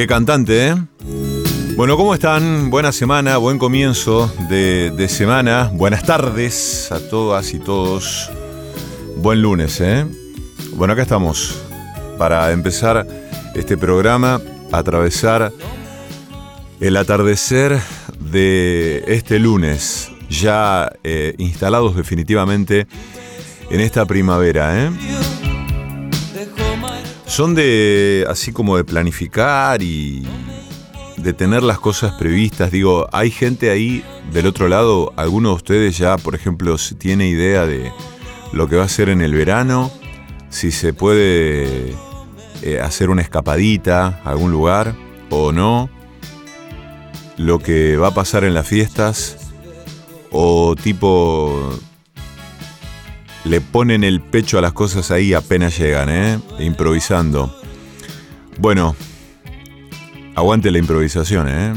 Qué cantante, ¿eh? Bueno, ¿cómo están? Buena semana, buen comienzo de, semana. Buenas tardes a todas y todos. Buen lunes, ¿eh? Bueno, acá estamos para empezar este programa, atravesar el atardecer de este lunes, ya eh, instalados definitivamente en esta primavera, ¿eh? Son de, así como de planificar y de tener las cosas previstas. Digo, hay gente ahí del otro lado, alguno de ustedes ya, por ejemplo, tiene idea de lo que va a ser en el verano, si se puede eh, hacer una escapadita a algún lugar o no, lo que va a pasar en las fiestas, o tipo le ponen el pecho a las cosas ahí apenas llegan, ¿eh? Improvisando. Bueno, aguante la improvisación, ¿eh?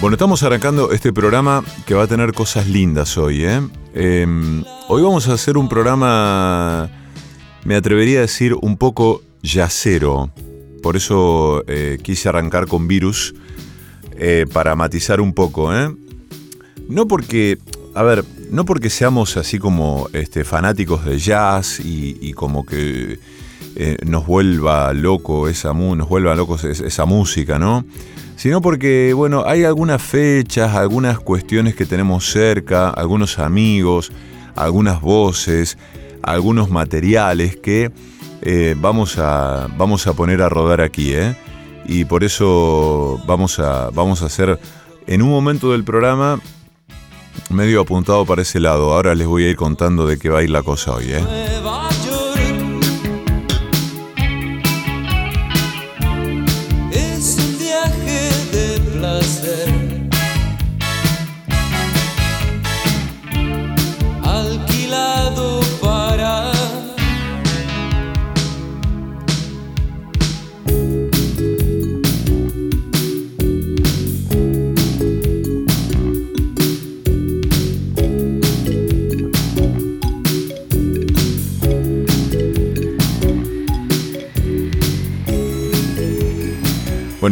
Bueno, estamos arrancando este programa que va a tener cosas lindas hoy, ¿eh? Em, hoy vamos a hacer un programa, me atrevería a decir, un poco yacero. Por eso eh, quise arrancar con virus, eh, para matizar un poco, ¿eh? No porque a ver, no porque seamos así como este, fanáticos de jazz y, como que eh, nos vuelva loco esa nos vuelva locos esa música, ¿no? Sino porque, bueno, hay algunas fechas, algunas cuestiones que tenemos cerca, algunos amigos, algunas voces, algunos materiales que eh, vamos, a, vamos a poner a rodar aquí, ¿eh? Y por eso vamos a, vamos a hacer en un momento del programa medio apuntado para ese lado. Ahora les voy a ir contando de qué va a ir la cosa hoy, ¿eh?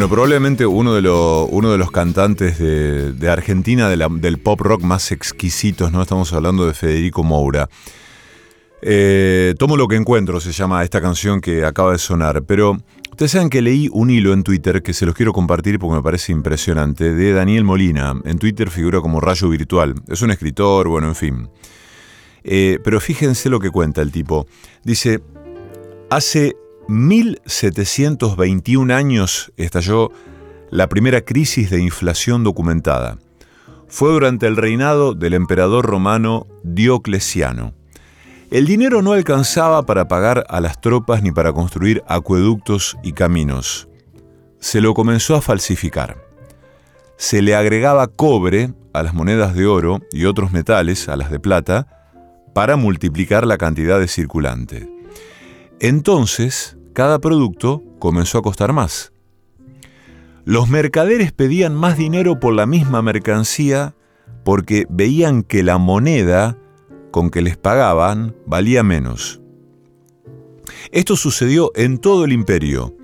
Probablemente uno de, uno de los cantantes de, Argentina del pop rock más exquisitos, ¿no? Estamos hablando de Federico Moura. Eh, Tomo lo que encuentro, se llama esta canción que acaba de sonar. Pero ustedes saben que leí un hilo en Twitter que se los quiero compartir porque me parece impresionante, de Daniel Molina. En Twitter figura como Rayo Virtual. Es un escritor, bueno, en fin. Eh, pero fíjense lo que cuenta el tipo. Dice, hace 1721 años estalló la primera crisis de inflación documentada. Fue durante el reinado del emperador romano Diocleciano. El dinero no alcanzaba para pagar a las tropas ni para construir acueductos y caminos. Se lo comenzó a falsificar. Se le agregaba cobre a las monedas de oro y otros metales a las de plata para multiplicar la cantidad de circulante. Entonces, cada producto comenzó a costar más. Los mercaderes pedían más dinero por la misma mercancía porque veían que la moneda con que les pagaban valía menos. Esto sucedió en todo el imperio,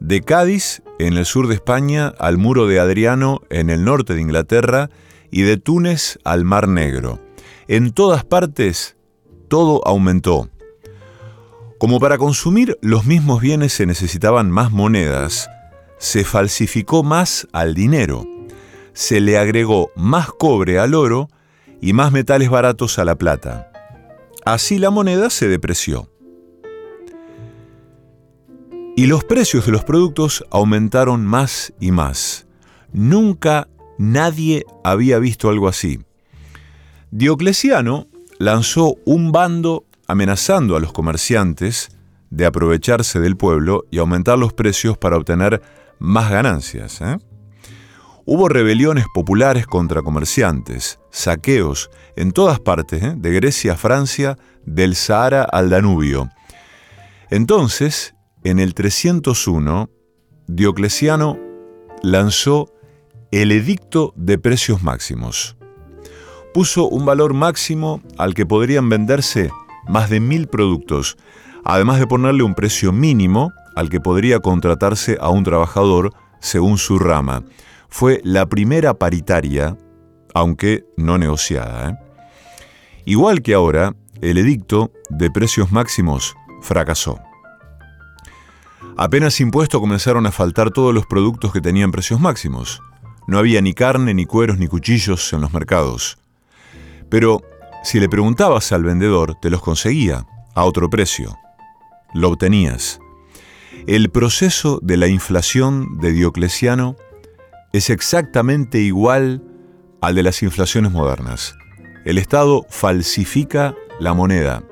de Cádiz, en el sur de España, al muro de Adriano, en el norte de Inglaterra, y de Túnez al Mar Negro. En todas partes, todo aumentó. Como para consumir los mismos bienes se necesitaban más monedas, se falsificó más al dinero, se le agregó más cobre al oro y más metales baratos a la plata. Así la moneda se depreció. Y los precios de los productos aumentaron más y más. Nunca nadie había visto algo así. Diocleciano lanzó un bando amenazando a los comerciantes de aprovecharse del pueblo y aumentar los precios para obtener más ganancias. ¿eh? Hubo rebeliones populares contra comerciantes, saqueos en todas partes, ¿eh? de Grecia a Francia, del Sahara al Danubio. Entonces, en el 301, Diocleciano lanzó el edicto de precios máximos. Puso un valor máximo al que podrían venderse más de mil productos, además de ponerle un precio mínimo al que podría contratarse a un trabajador según su rama. Fue la primera paritaria, aunque no negociada. ¿eh? Igual que ahora, el edicto de precios máximos fracasó. Apenas impuesto comenzaron a faltar todos los productos que tenían precios máximos. No había ni carne, ni cueros, ni cuchillos en los mercados. Pero si le preguntabas al vendedor, te los conseguía a otro precio. Lo obtenías. El proceso de la inflación de Diocleciano es exactamente igual al de las inflaciones modernas. El Estado falsifica la moneda.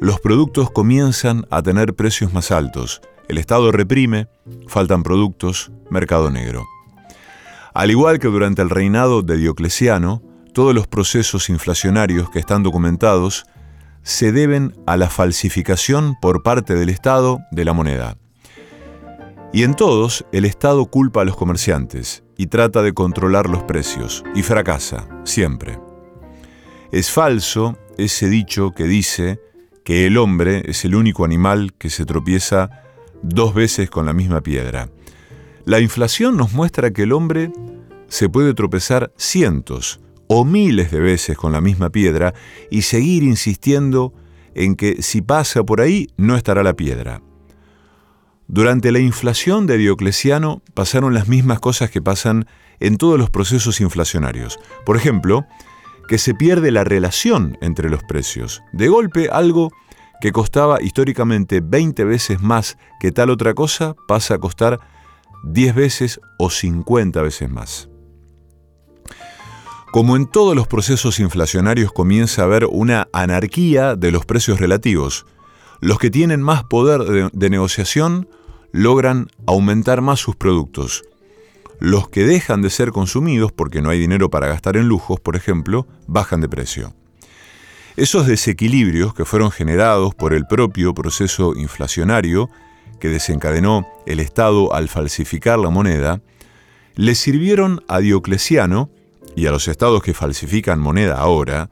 Los productos comienzan a tener precios más altos. El Estado reprime, faltan productos, mercado negro. Al igual que durante el reinado de Diocleciano, todos los procesos inflacionarios que están documentados se deben a la falsificación por parte del Estado de la moneda. Y en todos, el Estado culpa a los comerciantes y trata de controlar los precios, y fracasa, siempre. Es falso ese dicho que dice que el hombre es el único animal que se tropieza dos veces con la misma piedra. La inflación nos muestra que el hombre se puede tropezar cientos o miles de veces con la misma piedra y seguir insistiendo en que si pasa por ahí no estará la piedra. Durante la inflación de Diocleciano pasaron las mismas cosas que pasan en todos los procesos inflacionarios. Por ejemplo, que se pierde la relación entre los precios. De golpe, algo que costaba históricamente 20 veces más que tal otra cosa pasa a costar 10 veces o 50 veces más. Como en todos los procesos inflacionarios comienza a haber una anarquía de los precios relativos. Los que tienen más poder de, negociación logran aumentar más sus productos los que dejan de ser consumidos porque no hay dinero para gastar en lujos, por ejemplo, bajan de precio. Esos desequilibrios que fueron generados por el propio proceso inflacionario que desencadenó el Estado al falsificar la moneda, le sirvieron a Diocleciano y a los estados que falsifican moneda ahora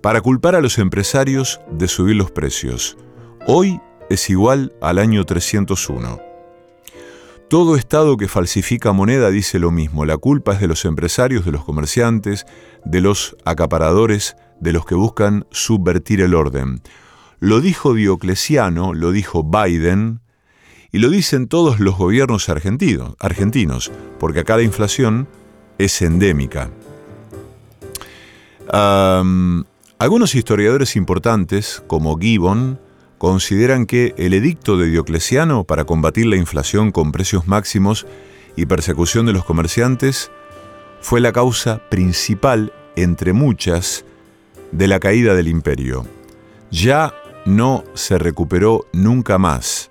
para culpar a los empresarios de subir los precios. Hoy es igual al año 301. Todo Estado que falsifica moneda dice lo mismo. La culpa es de los empresarios, de los comerciantes, de los acaparadores, de los que buscan subvertir el orden. Lo dijo Diocleciano, lo dijo Biden, y lo dicen todos los gobiernos argentinos, argentinos porque acá la inflación es endémica. Algunos historiadores importantes, como Gibbon, consideran que el edicto de Diocleciano para combatir la inflación con precios máximos y persecución de los comerciantes fue la causa principal, entre muchas, de la caída del imperio. Ya no se recuperó nunca más.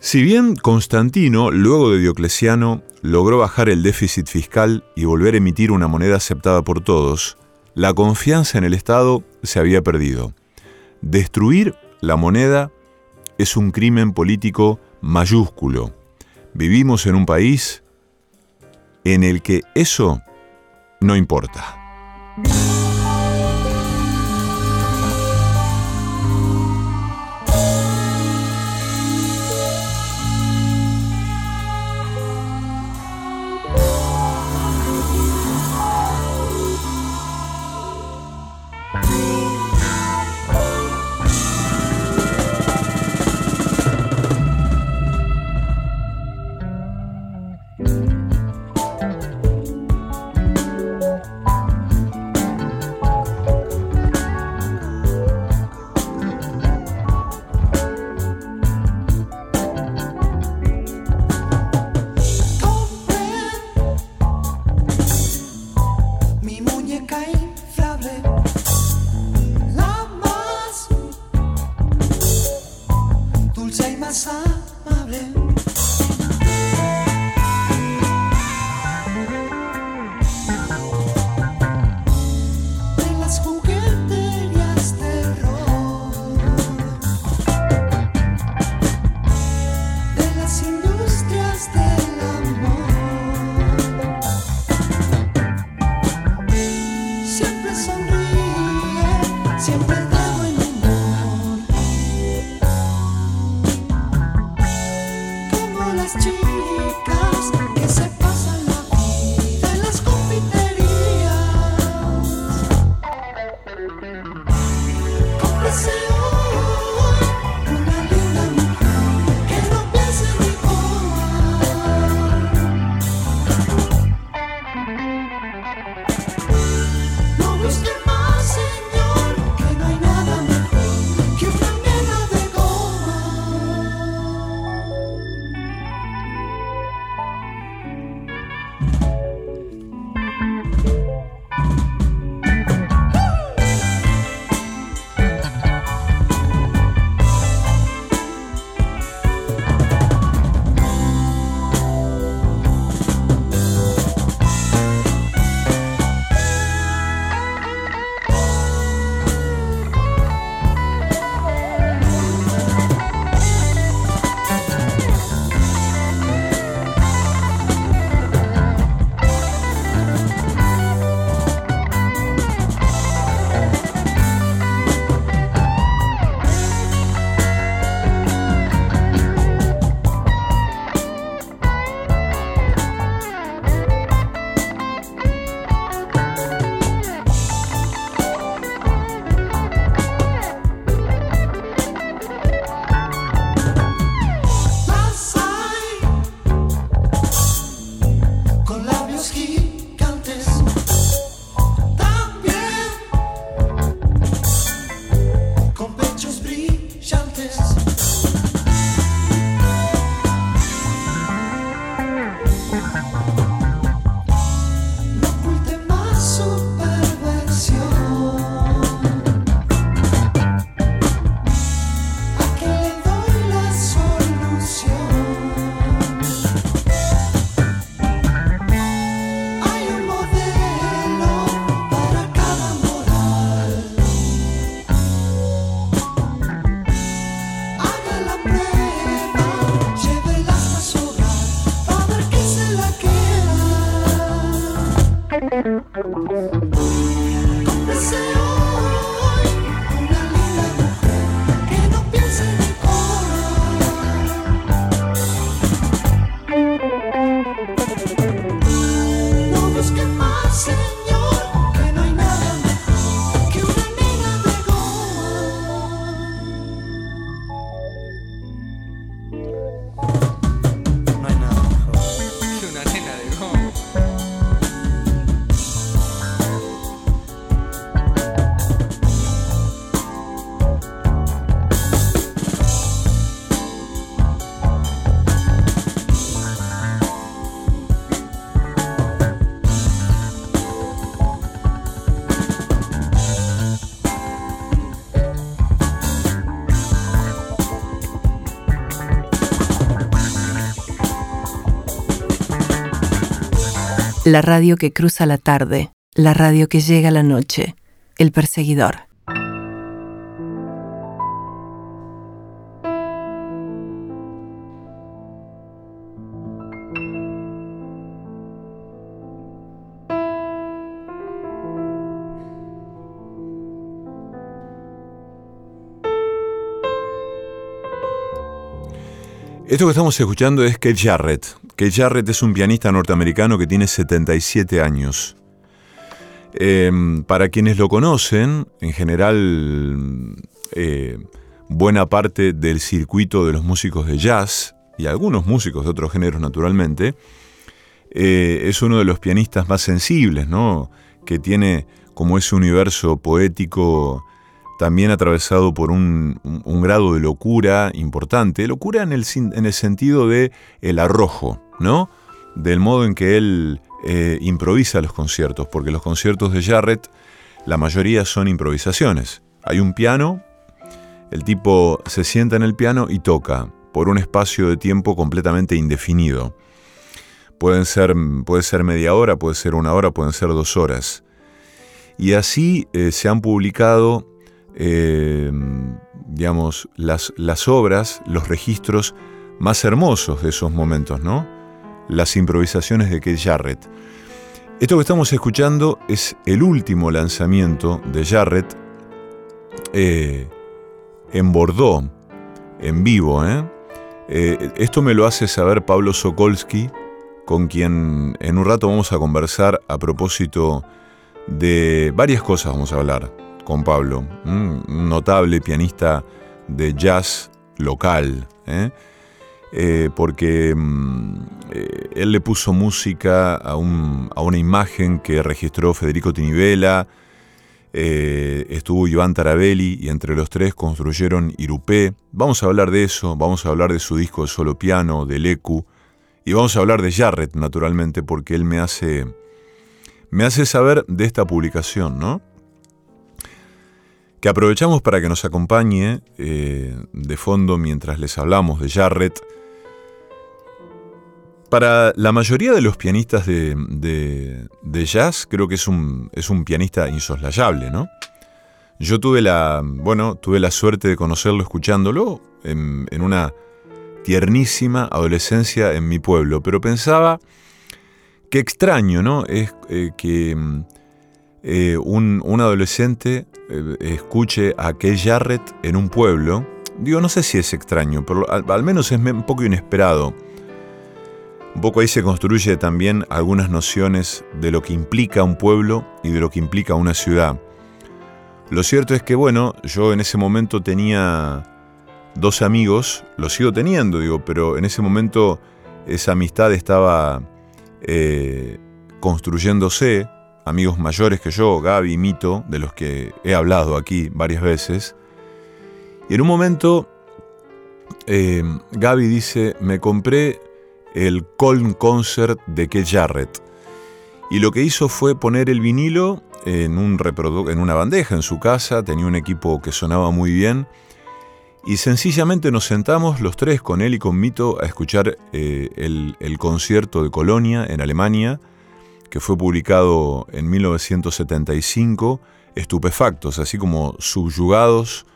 Si bien Constantino, luego de Diocleciano, logró bajar el déficit fiscal y volver a emitir una moneda aceptada por todos, la confianza en el Estado se había perdido. Destruir la moneda es un crimen político mayúsculo. Vivimos en un país en el que eso no importa. muñeca inflable. La más dulce y más. La radio que cruza la tarde, la radio que llega la noche, el perseguidor. Esto que estamos escuchando es Keith Jarrett. Keith Jarrett es un pianista norteamericano que tiene 77 años. Em, para quienes lo conocen, en general, eh, buena parte del circuito de los músicos de jazz y algunos músicos de otros géneros, naturalmente, eh, es uno de los pianistas más sensibles, ¿no? Que tiene como ese universo poético también atravesado por un, grado de locura importante. Locura en el, en el sentido de el arrojo, ¿no? Del modo en que él eh, improvisa los conciertos, porque los conciertos de Jarrett, la mayoría son improvisaciones. Hay un piano, el tipo se sienta en el piano y toca por un espacio de tiempo completamente indefinido. Pueden ser, puede ser media hora, puede ser una hora, pueden ser dos horas. Y así eh, se han publicado eh, digamos, las, las obras, los registros más hermosos de esos momentos, ¿no? Las improvisaciones de Keith Jarrett. Esto que estamos escuchando es el último lanzamiento de Jarrett eh, en Bordeaux, en vivo. ¿eh? esto me lo hace saber Pablo Sokolsky, con quien en un rato vamos a conversar a propósito de varias cosas, vamos a hablar con Pablo, un notable pianista de jazz local, ¿eh? Eh, porque mm, eh, él le puso música a, una imagen que registró Federico Tinivela, estuvo Iván Tarabelli y entre los tres construyeron Irupé. Vamos a hablar de eso, vamos a hablar de su disco de solo piano, del ECU, y vamos a hablar de Jarrett, naturalmente, porque él me hace, me hace saber de esta publicación, ¿no? Que aprovechamos para que nos acompañe eh, de fondo mientras les hablamos de Jarrett. Para la mayoría de los pianistas de, jazz, creo que es un, es un, pianista insoslayable, ¿no? Yo tuve la, bueno, tuve la suerte de conocerlo escuchándolo en, una tiernísima adolescencia en mi pueblo, pero pensaba qué extraño, ¿no? Es eh, que eh, un, adolescente eh, escuche a Kay Jarrett en un pueblo, digo, no sé si es extraño, pero al, menos es un poco inesperado. Un poco ahí se construye también algunas nociones de lo que implica un pueblo y de lo que implica una ciudad. Lo cierto es que, bueno, yo en ese momento tenía dos amigos, los sigo teniendo, digo, pero en ese momento esa amistad estaba eh, construyéndose, amigos mayores que yo, Gaby Mito, de los que he hablado aquí varias veces. Y en un momento, eh, Gaby dice, me compré el Colm Concert de Keith Jarrett. Y lo que hizo fue poner el vinilo en, un en una bandeja en su casa, tenía un equipo que sonaba muy bien, y sencillamente nos sentamos los tres con él y con Mito a escuchar eh, el, el concierto de Colonia en Alemania, que fue publicado en 1975, estupefactos, así como subyugados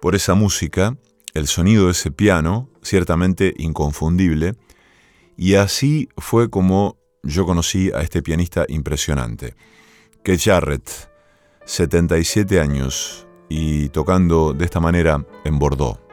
por esa música, el sonido de ese piano, ciertamente inconfundible, y así fue como yo conocí a este pianista impresionante. Keith Jarrett, 77 años y tocando de esta manera en Bordeaux.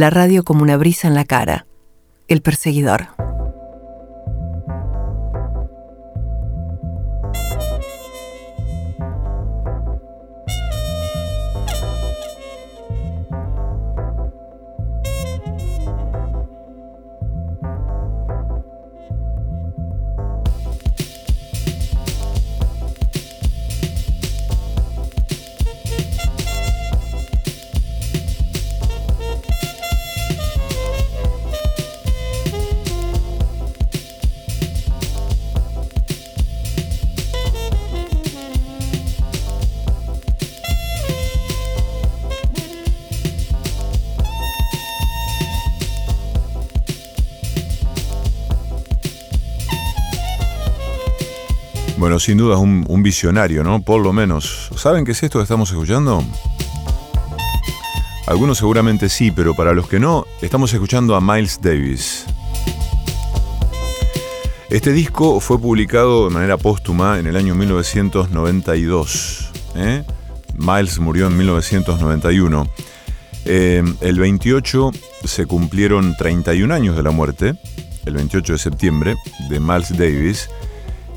La radio como una brisa en la cara, el perseguidor. Sin duda es un, visionario, ¿no? Por lo menos. ¿Saben qué es esto que estamos escuchando? Algunos seguramente sí, pero para los que no, estamos escuchando a Miles Davis. Este disco fue publicado de manera póstuma en el año 1992. ¿eh? Miles murió en 1991. Eh, el 28 se cumplieron 31 años de la muerte, el 28 de septiembre, de Miles Davis.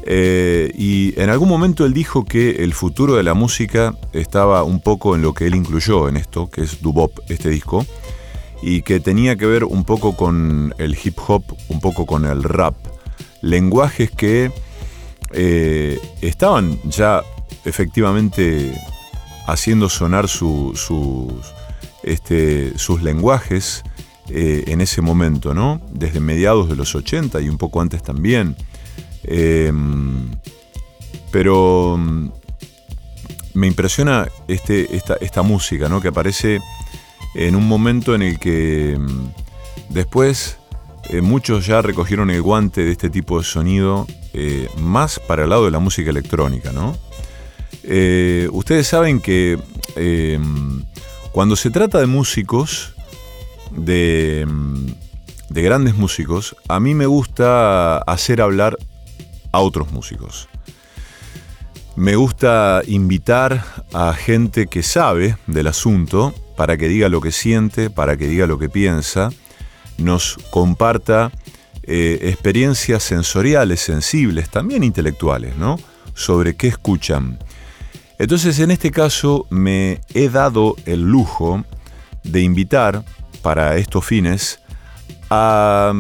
Eh, y en algún momento él dijo que el futuro de la música estaba un poco en lo que él incluyó en esto, que es Dubop, este disco, y que tenía que ver un poco con el hip hop, un poco con el rap. Lenguajes que eh, estaban ya efectivamente haciendo sonar sus, este, sus lenguajes eh, en ese momento, ¿no? Desde mediados de los 80 y un poco antes también. Em, pero mm, me impresiona este, esta, música, ¿no? Que aparece en un momento en el que mm, después eh, muchos ya recogieron el guante de este tipo de sonido eh, más para el lado de la música electrónica, ¿no? Eh, ustedes saben que em, cuando se trata de músicos, de, mm, de grandes músicos, a mí me gusta hacer hablar a otros músicos. Me gusta invitar a gente que sabe del asunto para que diga lo que siente, para que diga lo que piensa, nos comparta eh, experiencias sensoriales, sensibles, también intelectuales, ¿no? Sobre qué escuchan. Entonces, en este caso, me he dado el lujo de invitar para estos fines a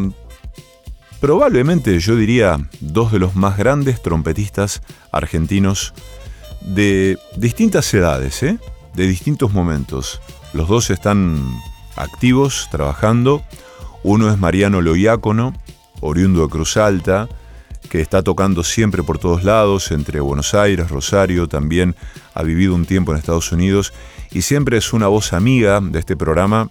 probablemente yo diría dos de los más grandes trompetistas argentinos de distintas edades, ¿eh? de distintos momentos. Los dos están activos, trabajando. Uno es Mariano Loiácono, oriundo de Cruz Alta, que está tocando siempre por todos lados, entre Buenos Aires, Rosario, también ha vivido un tiempo en Estados Unidos y siempre es una voz amiga de este programa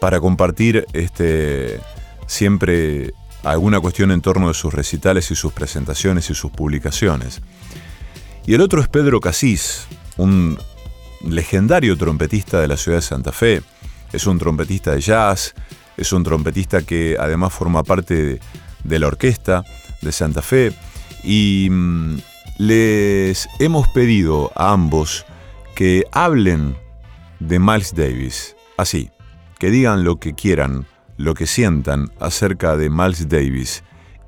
para compartir este, siempre alguna cuestión en torno de sus recitales y sus presentaciones y sus publicaciones. Y el otro es Pedro Casís, un legendario trompetista de la ciudad de Santa Fe. Es un trompetista de jazz, es un trompetista que además forma parte de la orquesta de Santa Fe. Y mm, les hemos pedido a ambos que hablen de Miles Davis. Así, que digan lo que quieran, lo que sientan acerca de Miles Davis.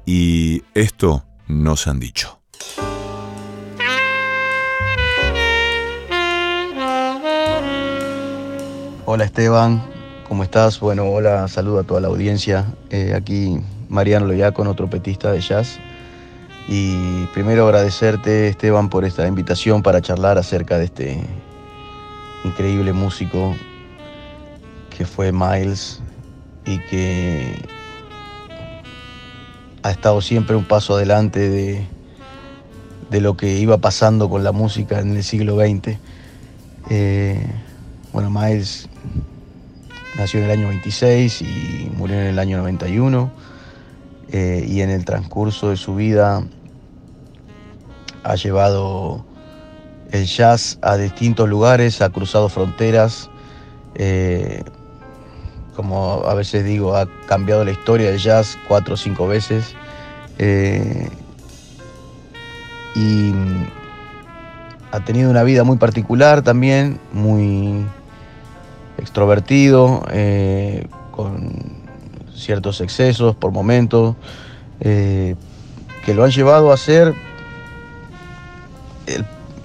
Y esto nos han dicho. Hola Esteban, ¿cómo estás? Bueno, hola, saludo a toda la audiencia. Eh, aquí Mariano Loyaco, otro petista de jazz. Y primero agradecerte Esteban por esta invitación para charlar acerca de este increíble músico que fue Miles y que ha estado siempre un paso adelante de, de lo que iba pasando con la música en el siglo XX. Eh, bueno, Miles nació en el año 26 y murió en el año 91 eh, y en el transcurso de su vida ha llevado el jazz a distintos lugares, ha cruzado fronteras, eh, como a veces digo, ha cambiado la historia del jazz cuatro o cinco veces. Eh, y ha tenido una vida muy particular también, muy extrovertido, eh, con ciertos excesos por momentos, que lo han llevado a ser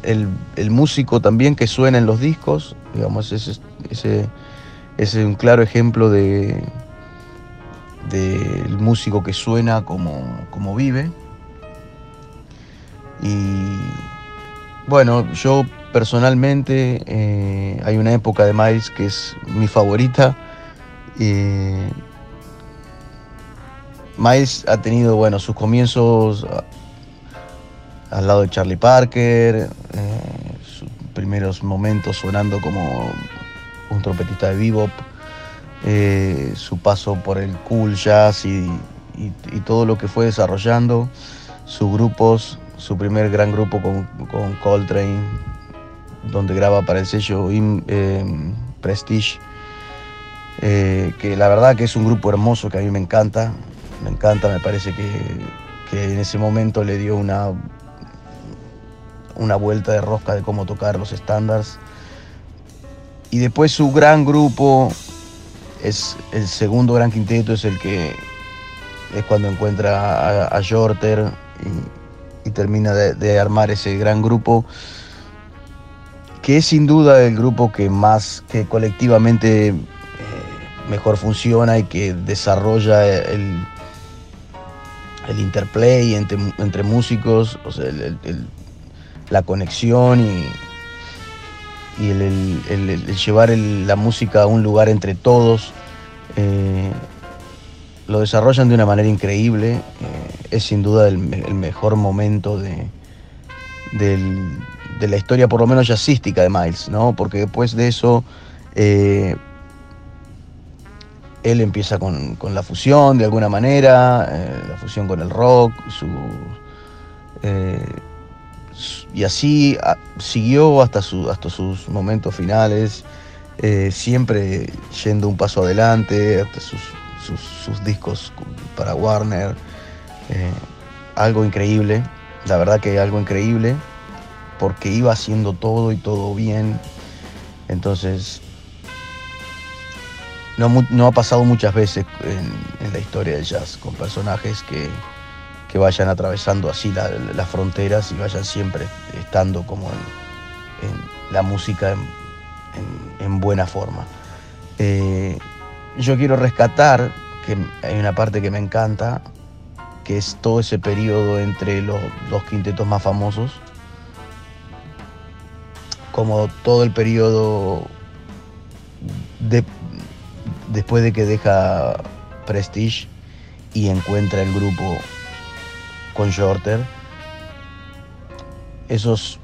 el, músico también que suena en los discos, digamos, ese, es un claro ejemplo de del músico que suena como, como vive. Y bueno, yo personalmente eh, hay una época de Miles que es mi favorita. Eh, Miles ha tenido bueno, sus comienzos al lado de Charlie Parker, eh, sus primeros momentos sonando como un trompetista de bebop, eh, su paso por el cool jazz y, todo lo que fue desarrollando, sus grupos, su primer gran grupo con, Coltrane, donde graba para el sello eh, Prestige, que la verdad que es un grupo hermoso que a mí me encanta, me encanta, me parece que, que en ese momento le dio una una vuelta de rosca de cómo tocar los estándares. Y después su gran grupo es el segundo gran quinteto, es el que es cuando encuentra a, a Jorter y, termina de, armar ese gran grupo, que es sin duda el grupo que más, que colectivamente eh, mejor funciona y que desarrolla el, el interplay entre, entre músicos, la conexión y, el, llevar la música a un lugar entre todos. Eh, lo desarrollan de una manera increíble. Eh, es sin duda el, mejor momento de, la historia, por lo menos jazzística de Miles, ¿no? Porque después de eso. Eh, él empieza con, la fusión de alguna manera, la fusión con el rock, su, y así siguió hasta, hasta sus momentos finales, eh, siempre yendo un paso adelante, hasta sus, discos para Warner. Eh, algo increíble, la verdad que algo increíble, porque iba haciendo todo y todo bien. Entonces, no, ha pasado muchas veces en, en la historia del jazz con personajes que, que vayan atravesando así las fronteras y vayan siempre estando como en, la música en, buena forma. Eh, yo quiero rescatar, que hay una parte que me encanta, que es todo ese periodo entre los dos quintetos más famosos, como todo el periodo después de que deja Prestige y encuentra el grupo con Shorter, esos,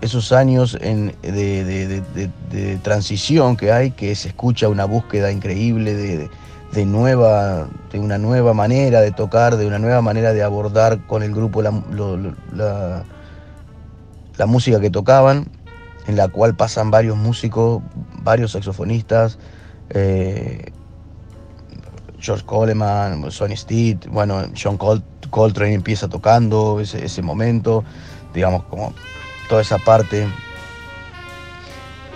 esos años de, transición que hay, que se escucha una búsqueda increíble de, nueva, de una nueva manera de tocar, de una nueva manera de abordar con el grupo la, la música que tocaban, en la cual pasan varios músicos, varios saxofonistas, eh, George Coleman, Sonny Stitt, bueno, John Coltrane empieza tocando ese, momento, digamos, como toda esa parte.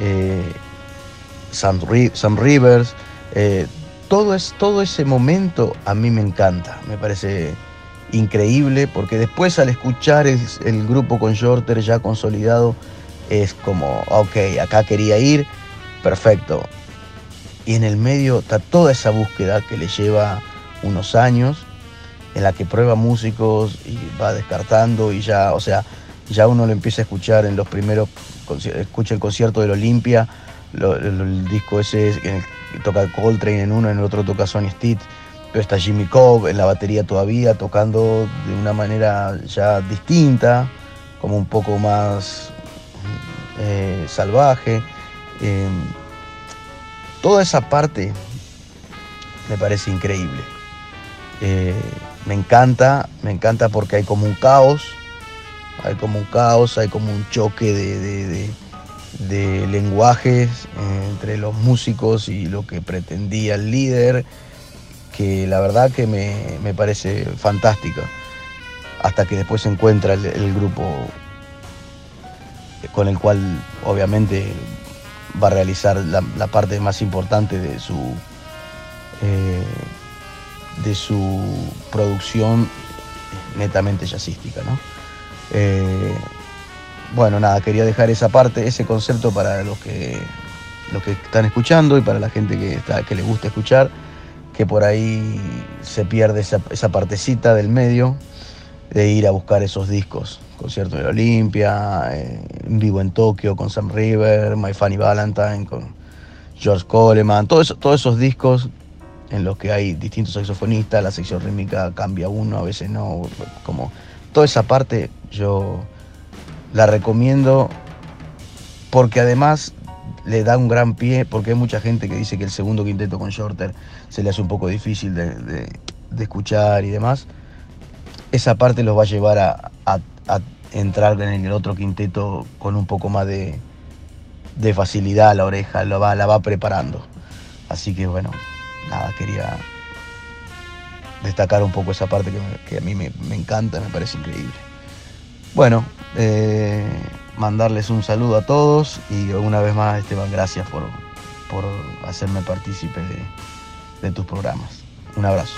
Eh, Sam, Rivers, eh, todo, es, todo ese momento a mí me encanta, me parece increíble, porque después al escuchar el, el grupo con Shorter ya consolidado, es como, ok, acá quería ir, perfecto. Y en el medio está toda esa búsqueda que le lleva unos años, en la que prueba músicos y va descartando y ya, o sea, ya uno lo empieza a escuchar en los primeros, escucha el concierto del Olimpia, el disco ese en toca Coltrane en uno, en el otro toca Sonny Stitt, pero está Jimmy Cobb en la batería todavía, tocando de una manera ya distinta, como un poco más eh, salvaje. Em, toda esa parte me parece increíble. Eh, me encanta, me encanta porque hay como un caos, hay como un caos, hay como un choque de, lenguajes eh, entre los músicos y lo que pretendía el líder, que la verdad que me, parece fantástica, hasta que después se encuentra el grupo con el cual obviamente va a realizar la, parte más importante de su, eh, de su producción netamente jazzística. Eh, bueno, nada, quería dejar esa parte, ese concepto para los que, los que están escuchando y para la gente que, está, que le gusta escuchar, que por ahí se pierde esa, esa partecita del medio de ir a buscar esos discos concierto Olimpia, eh, en vivo en Tokio con Sam River, My Funny Valentine con George Coleman, todos esos discos en los que hay distintos saxofonistas, la sección rítmica cambia uno, a veces no, como toda esa parte yo la recomiendo porque además le da un gran pie, porque hay mucha gente que dice que el segundo quinteto con Shorter se le hace un poco difícil de, escuchar y demás. Esa parte los va a llevar a, entrar en el otro quinteto con un poco más de, facilidad a la oreja, lo va, la va preparando. Así que bueno, nada, quería destacar un poco esa parte que, a mí me, encanta, me parece increíble. Bueno, eh, mandarles un saludo a todos y una vez más, Esteban, gracias por, por hacerme partícipe de tus programas. Un abrazo.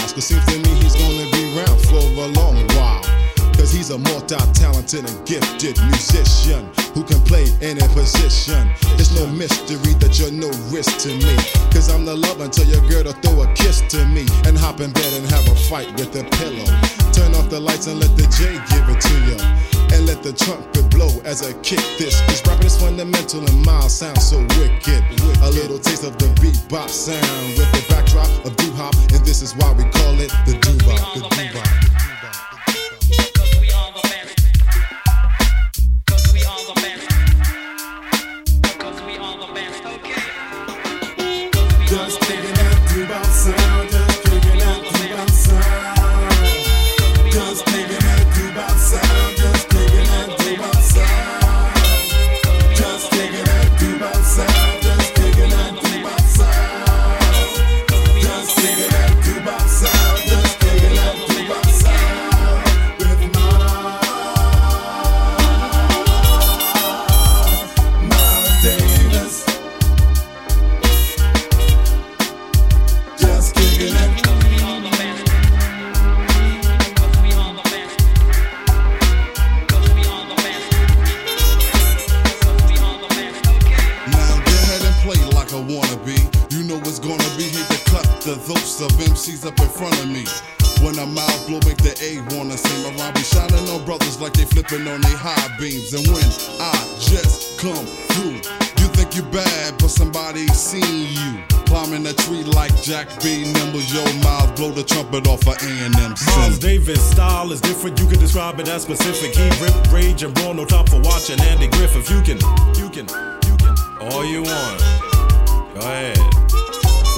Styles. Cause seems to me he's gonna be around for a long while. Cause he's a multi-talented and gifted musician who can play any position. It's no mystery that you're no risk to me. Cause I'm the love until your girl to throw a kiss to me and hop in bed and have a fight with a pillow. Turn off the lights and let the J give it to you. And let the trumpet blow as I kick this. Cause rapping is fundamental and mild sounds so wicked. A little taste of the bebop sound with the backdrop of doo hop. And this is why we call it the doo-bop. The Be nimble, yo mouth, blow the trumpet off of A&M Miles Davis style is different, you can describe it as specific. He ripped rage and brawl, no top for watching Andy Griffith. You can, you can, you can, all you want. Go ahead.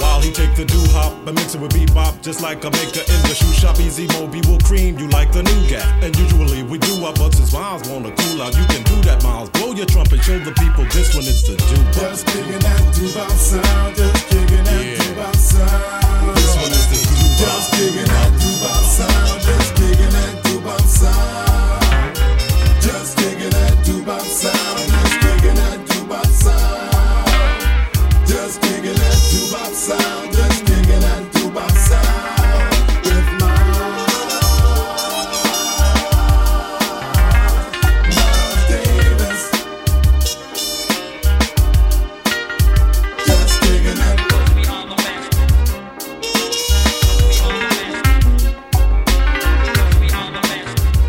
While he take the doo hop and mix it with bebop, just like a maker in the shoe shop. Easy Moby will cream you like the nougat. And usually we do our but since Miles wanna cool out, you can do that, Miles. Blow your trumpet, show the people this one is the doo Just kicking that doo sound, just kicking that yeah. sound. This one is the doo Just kicking that doo sound, just kicking that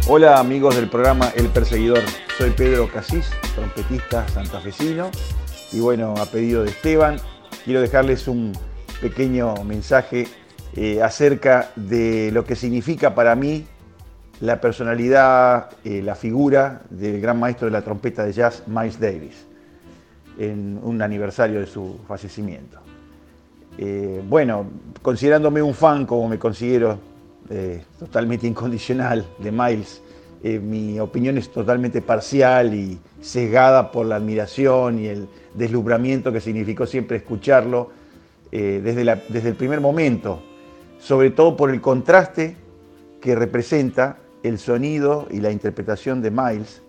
Hola amigos del programa El Perseguidor, soy Pedro Casís, trompetista santafesino. Y bueno, a pedido de Esteban, quiero dejarles un pequeño mensaje eh, acerca de lo que significa para mí la personalidad, eh, la figura del gran maestro de la trompeta de jazz, Miles Davis, en un aniversario de su fallecimiento. Eh, bueno, considerándome un fan como me considero totalmente incondicional de Miles, mi opinión es totalmente parcial y sesgada por la admiración y el deslumbramiento que significó siempre escucharlo eh, desde, desde el primer momento, sobre todo por el contraste que representa el sonido y la interpretación de Miles,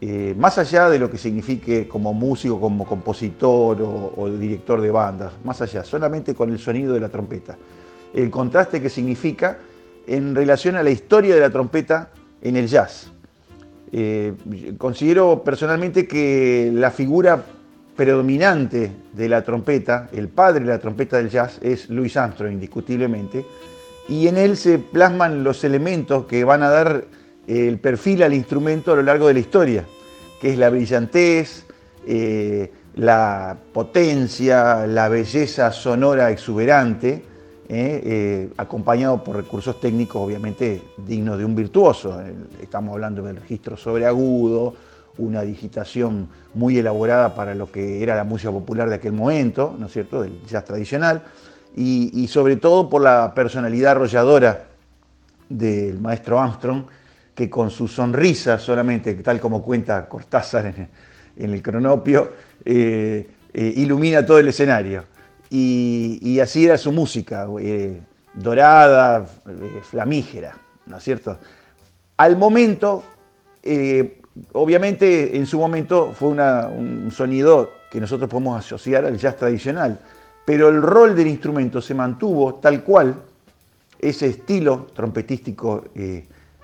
eh, más allá de lo que signifique como músico, como compositor o, o, director de bandas, más allá, solamente con el sonido de la trompeta. El contraste que significa en relación a la historia de la trompeta en el jazz. Eh, considero personalmente que la figura predominante de la trompeta, el padre de la trompeta del jazz, es Louis Armstrong, indiscutiblemente, y en él se plasman los elementos que van a dar el perfil al instrumento a lo largo de la historia, que es la brillantez, eh, la potencia, la belleza sonora exuberante, eh, eh, acompañado por recursos técnicos obviamente dignos de un virtuoso. Estamos hablando del registro sobreagudo, una digitación muy elaborada para lo que era la música popular de aquel momento, ¿no es cierto?, del jazz tradicional, y, sobre todo por la personalidad arrolladora del maestro Armstrong, que con su sonrisa solamente, tal como cuenta Cortázar en, el cronopio, eh, ilumina todo el escenario. Y, así era su música, eh, dorada, eh, flamígera, ¿no es cierto? Al momento, eh, obviamente en su momento fue un sonido que nosotros podemos asociar al jazz tradicional, pero el rol del instrumento se mantuvo tal cual ese estilo trompetístico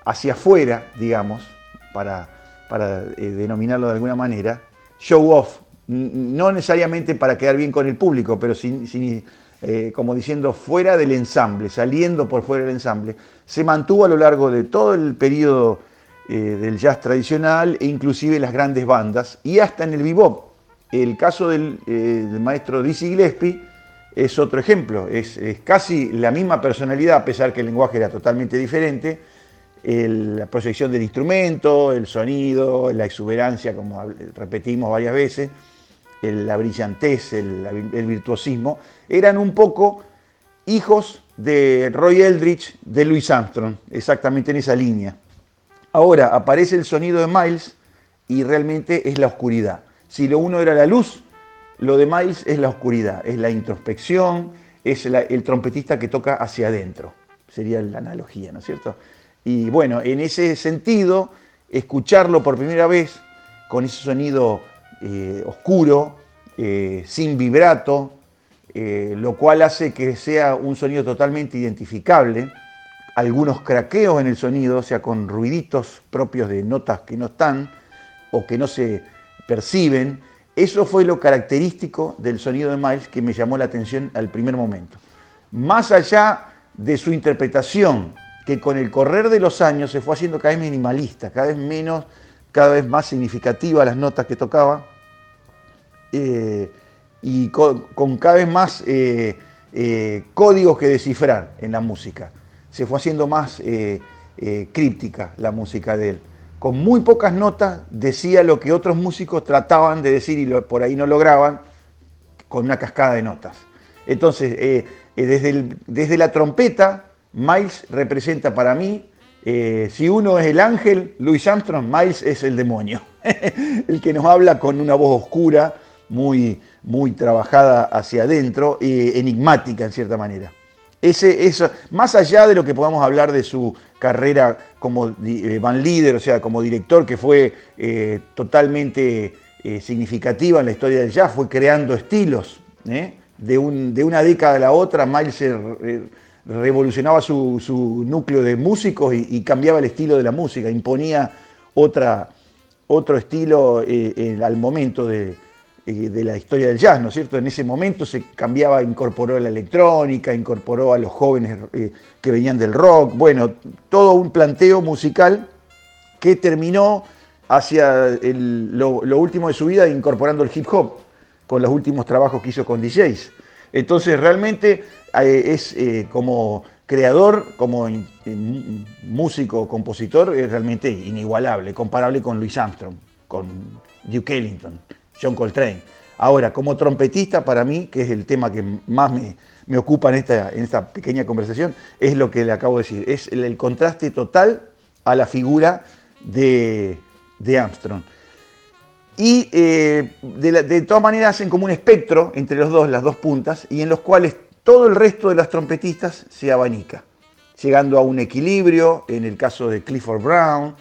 hacia afuera, digamos, para, para denominarlo de alguna manera, show off, no necesariamente para quedar bien con el público, pero sin, eh, como diciendo fuera del ensamble, saliendo por fuera del ensamble, se mantuvo a lo largo de todo el periodo eh, del jazz tradicional e inclusive las grandes bandas y hasta en el bebop. El caso del, eh, maestro Dizzy Gillespie es otro ejemplo, es, casi la misma personalidad, a pesar que el lenguaje era totalmente diferente, la proyección del instrumento, el sonido, la exuberancia, como repetimos varias veces, el- la brillantez, el, el virtuosismo, eran un poco hijos de Roy Eldridge, de Louis Armstrong, exactamente en esa línea. Ahora aparece el sonido de Miles y realmente es la oscuridad. Si lo uno era la luz, lo de Miles es la oscuridad, es la introspección, es el trompetista que toca hacia adentro. Sería la analogía, ¿no es cierto? Y bueno, en ese sentido, escucharlo por primera vez con ese sonido eh, oscuro, eh, sin vibrato, eh, lo cual hace que sea un sonido totalmente identificable, algunos craqueos en el sonido, o sea, con ruiditos propios de notas que no están o que no se perciben. Eso fue lo característico del sonido de Miles que me llamó la atención al primer momento. Más allá de su interpretación, que con el correr de los años se fue haciendo cada vez minimalista, cada vez menos, cada vez más significativa las notas que tocaba, eh, y con, cada vez más eh, eh, códigos que descifrar en la música. Se fue haciendo más críptica la música de él. Con muy pocas notas decía lo que otros músicos trataban de decir y por ahí no lograban, con una cascada de notas. Entonces, desde, desde la trompeta, Miles representa para mí, eh, si uno es el ángel, Louis Armstrong, Miles es el demonio, el que nos habla con una voz oscura, muy, muy trabajada hacia adentro, eh, enigmática en cierta manera. Ese, eso, más allá de lo que podamos hablar de su carrera como eh, leader, o sea, como director, que fue eh, totalmente eh, significativa en la historia del jazz, fue creando estilos. De, un- de una década a la otra, Miles revolucionaba su, su núcleo de músicos y, cambiaba el estilo de la música, imponía otra, otro estilo eh, al momento de, eh, de la historia del jazz, ¿no es cierto? En ese momento se cambiaba, incorporó la electrónica, incorporó a los jóvenes eh, que venían del rock, bueno, todo un planteo musical que terminó hacia lo último de su vida incorporando el hip hop con los últimos trabajos que hizo con DJs. Entonces realmente eh, es eh, como creador, como músico, compositor, es realmente inigualable, comparable con Louis Armstrong, con Duke Ellington, John Coltrane. Ahora, como trompetista, para mí, que es el tema que más me, me ocupa en esta, en esta pequeña conversación, es lo que le acabo de decir, es el, el contraste total a la figura de, de Armstrong. Y eh, de, todas maneras hacen como un espectro entre los dos, las dos puntas, y en los cuales todo el resto de las trompetistas se abanica, llegando a un equilibrio, en el caso de Clifford Brown,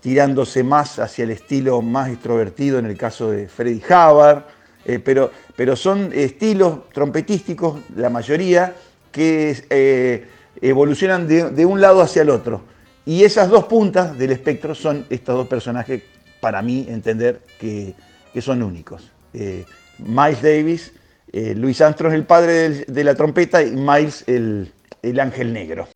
tirándose más hacia el estilo más extrovertido en el caso de Freddie Hubbard, eh, pero, pero son estilos trompetísticos, la mayoría, que eh, evolucionan de un lado hacia el otro. Y esas dos puntas del espectro son estos dos personajes, para mí entender, que, que son únicos. Eh, Miles Davis, eh, Louis Armstrong el padre de la trompeta y Miles el, el ángel negro.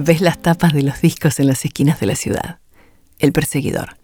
Ves las tapas de los discos en las esquinas de la ciudad. El perseguidor.